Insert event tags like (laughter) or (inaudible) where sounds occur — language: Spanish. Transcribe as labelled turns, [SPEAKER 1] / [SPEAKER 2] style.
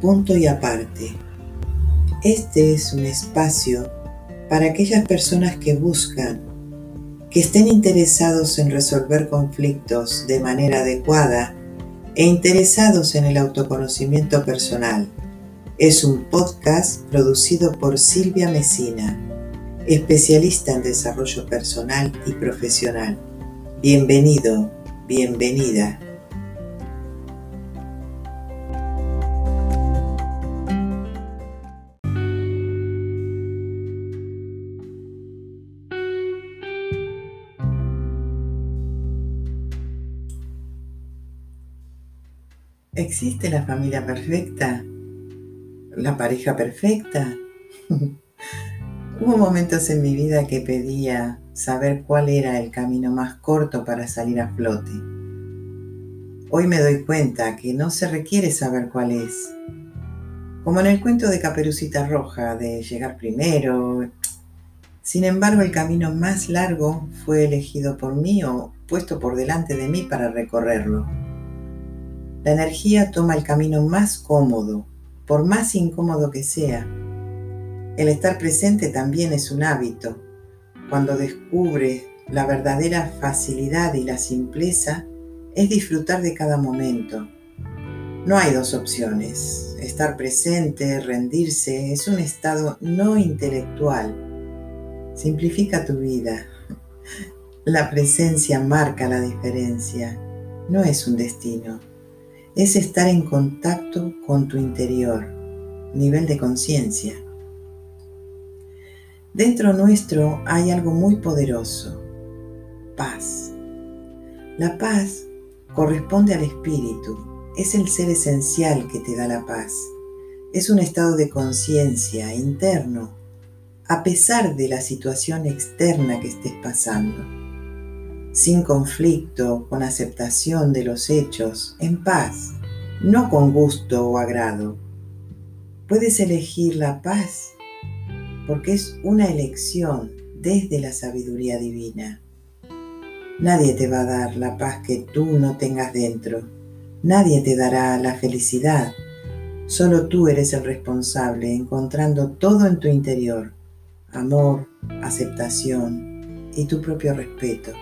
[SPEAKER 1] Punto y aparte. Este es un espacio para aquellas personas que buscan, que estén interesados en resolver conflictos de manera adecuada e interesados en el autoconocimiento personal. Es un podcast producido por Silvia Mesina, especialista en desarrollo personal y profesional. Bienvenido, bienvenida. ¿Existe la familia perfecta? ¿La pareja perfecta? (laughs) Hubo momentos en mi vida que pedía saber cuál era el camino más corto para salir a flote. Hoy me doy cuenta que no se requiere saber cuál es. Como en el cuento de Caperucita Roja, de llegar primero. Sin embargo, el camino más largo fue elegido por mí o puesto por delante de mí para recorrerlo. La energía toma el camino más cómodo, por más incómodo que sea. El estar presente también es un hábito. Cuando descubre la verdadera facilidad y la simpleza, es disfrutar de cada momento. No hay dos opciones. Estar presente, rendirse, es un estado no intelectual. Simplifica tu vida. La presencia marca la diferencia. No es un destino es estar en contacto con tu interior, nivel de conciencia. Dentro nuestro hay algo muy poderoso, paz. La paz corresponde al espíritu, es el ser esencial que te da la paz. Es un estado de conciencia interno, a pesar de la situación externa que estés pasando sin conflicto, con aceptación de los hechos, en paz, no con gusto o agrado. Puedes elegir la paz porque es una elección desde la sabiduría divina. Nadie te va a dar la paz que tú no tengas dentro. Nadie te dará la felicidad. Solo tú eres el responsable encontrando todo en tu interior. Amor, aceptación y tu propio respeto.